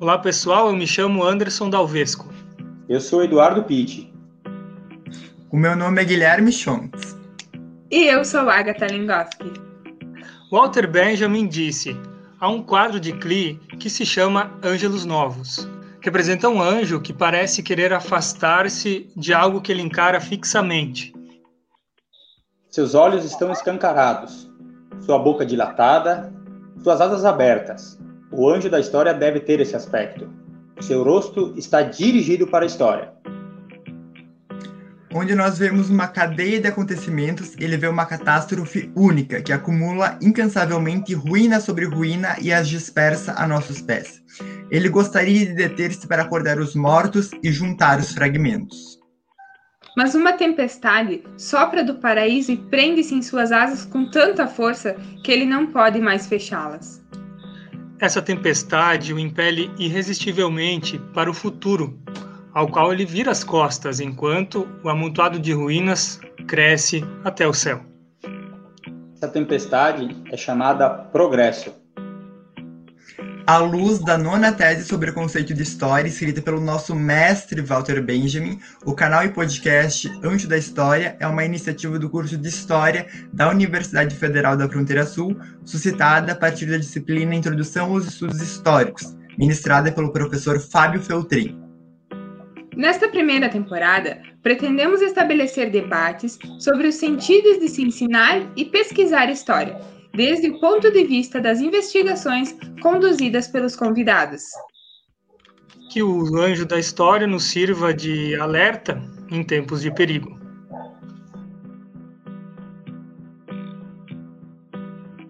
Olá pessoal, eu me chamo Anderson Dalvesco. Eu sou Eduardo Pitti. O meu nome é Guilherme Schontz. E eu sou Agatha Lingoski. Walter Benjamin disse: há um quadro de Klee que se chama Ângelos Novos. Representa um anjo que parece querer afastar-se de algo que ele encara fixamente. Seus olhos estão escancarados, sua boca dilatada, suas asas abertas. O anjo da história deve ter esse aspecto. Seu rosto está dirigido para a história. Onde nós vemos uma cadeia de acontecimentos, ele vê uma catástrofe única que acumula incansavelmente ruína sobre ruína e as dispersa a nossos pés. Ele gostaria de deter-se para acordar os mortos e juntar os fragmentos. Mas uma tempestade sopra do paraíso e prende-se em suas asas com tanta força que ele não pode mais fechá-las. Essa tempestade o impele irresistivelmente para o futuro, ao qual ele vira as costas enquanto o amontoado de ruínas cresce até o céu. Essa tempestade é chamada progresso. À luz da nona tese sobre o conceito de história, escrita pelo nosso mestre Walter Benjamin, o canal e podcast Anjo da História é uma iniciativa do curso de História da Universidade Federal da Fronteira Sul, suscitada a partir da disciplina Introdução aos Estudos Históricos, ministrada pelo professor Fábio Feltrin. Nesta primeira temporada, pretendemos estabelecer debates sobre os sentidos de se ensinar e pesquisar história, desde o ponto de vista das investigações conduzidas pelos convidados. Que o anjo da história nos sirva de alerta em tempos de perigo.